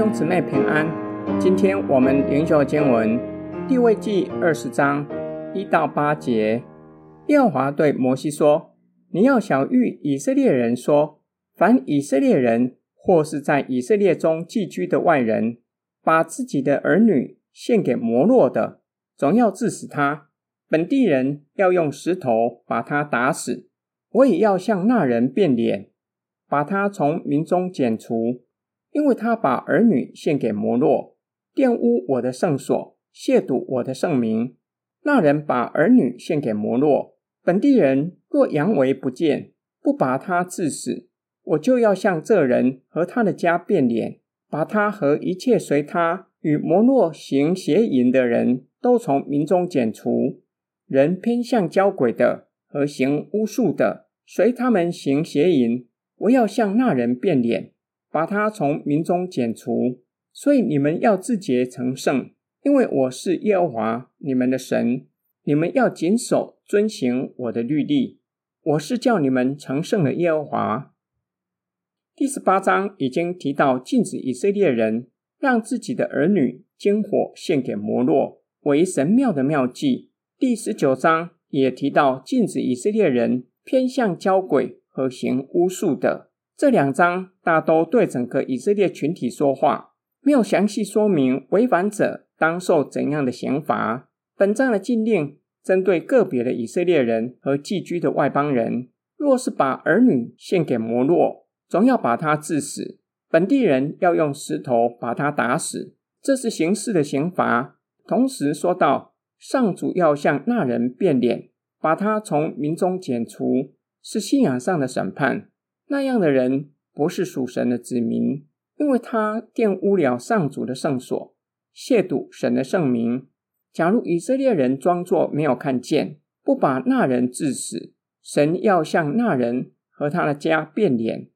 兄姊妹平安，今天我们灵修经文地位记二十章一到八节。耶和华对摩西说：“你要晓諭以色列人说，凡以色列人或是在以色列中寄居的外人，把自己的儿女献给摩洛的，总要治死他。本地人要用石头把他打死。我也要向那人变脸，把他从民中剪除。”因为他把儿女献给摩洛，玷污我的圣所，亵渎我的圣名。那人把儿女献给摩洛，本地人若佯为不见，不把他治死，我就要向这人和他的家变脸，把他和一切随他与摩洛行邪淫的人都从民中剪除。人偏向交鬼的和行巫术的，随他们行邪淫，我要向那人变脸。把他从民中剪除，所以你们要自洁成圣，因为我是耶和华你们的神。你们要谨守遵行我的律例，我是叫你们成圣的耶和华。第十八章已经提到禁止以色列人让自己的儿女经火献给摩洛为神庙的庙祭。第十九章也提到禁止以色列人偏向交鬼和行巫术的。这两章大都对整个以色列群体说话，没有详细说明违反者当受怎样的刑罚。本章的禁令针对个别的以色列人和寄居的外邦人，若是把儿女献给摩洛，总要把他致死；本地人要用石头把他打死，这是刑事的刑罚。同时说到，上主要向那人变脸，把他从民中剪除，是信仰上的审判。那样的人不是属神的子民，因为他玷污了上主的圣所，亵渎神的圣名。假如以色列人装作没有看见，不把那人治死，神要向那人和他的家变脸，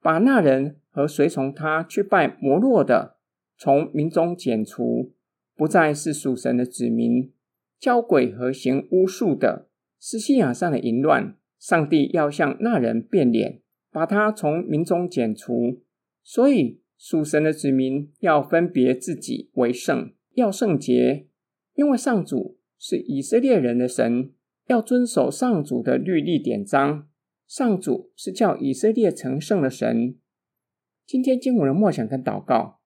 把那人和随从他去拜摩洛的从民中剪除，不再是属神的子民。交鬼和行巫术的，是信仰上的淫乱，上帝要向那人变脸。把他从民中剪除，所以属神的子民要分别自己为圣，要圣洁，因为上主是以色列人的神，要遵守上主的律例典章。上主是叫以色列成圣的神。今天经文的默想跟祷告，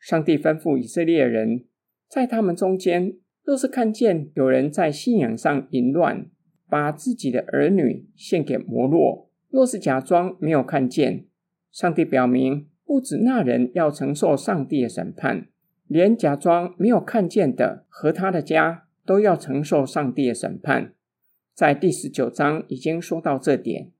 上帝吩咐以色列人，在他们中间，若是看见有人在信仰上淫乱，把自己的儿女献给摩洛。若是假装没有看见，上帝表明，不止那人要承受上帝的审判，连假装没有看见的和他的家都要承受上帝的审判。在第十九章已经说到这点，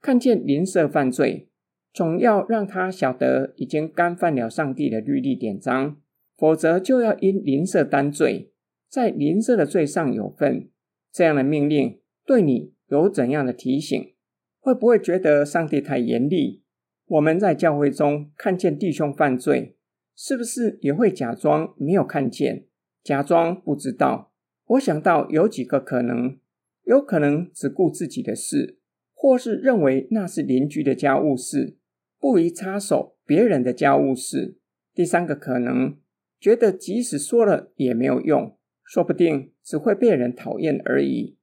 看见邻舍犯罪，总要让他晓得已经干犯了上帝的律例典章，否则就要因邻舍担罪，在邻舍的罪上有份。这样的命令对你有怎样的提醒？会不会觉得上帝太严厉？我们在教会中看见弟兄犯罪，是不是也会假装没有看见，假装不知道？我想到有几个可能：有可能只顾自己的事，或是认为那是邻居的家务事，不宜插手别人的家务事。第三个可能，觉得即使说了也没有用，说不定只会被人讨厌而已。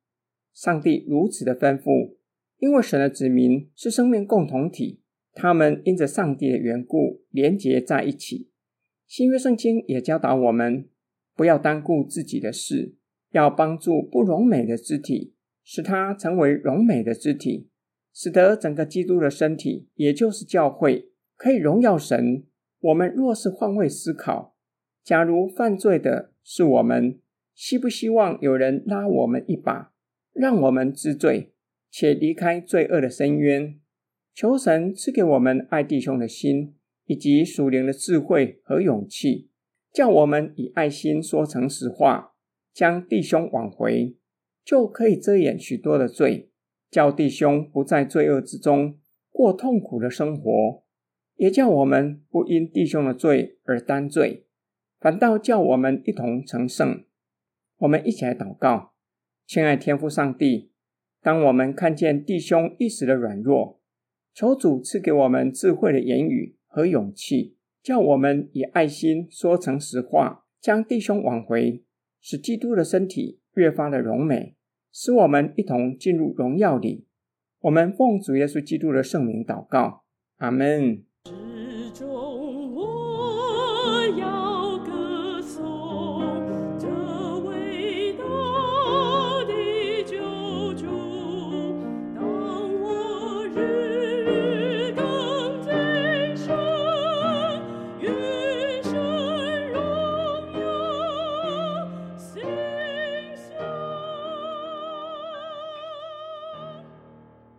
上帝如此的吩咐。因为神的子民是生命共同体，他们因着上帝的缘故连结在一起。新约圣经也教导我们，不要单顾自己的事，要帮助不荣美的肢体，使它成为荣美的肢体，使得整个基督的身体，也就是教会，可以荣耀神。我们若是换位思考，假如犯罪的是我们，希不希望有人拉我们一把，让我们知罪？且离开罪恶的深渊，求神赐给我们爱弟兄的心，以及属灵的智慧和勇气，叫我们以爱心说诚实话，将弟兄挽回，就可以遮掩许多的罪，叫弟兄不在罪恶之中过痛苦的生活，也叫我们不因弟兄的罪而担罪，反倒叫我们一同成圣。我们一起来祷告，亲爱天父上帝。当我们看见弟兄一时的软弱，求主赐给我们智慧的言语和勇气，叫我们以爱心说诚实话，将弟兄挽回，使基督的身体越发的荣美，使我们一同进入荣耀里。我们奉主耶稣基督的圣名祷告，阿门。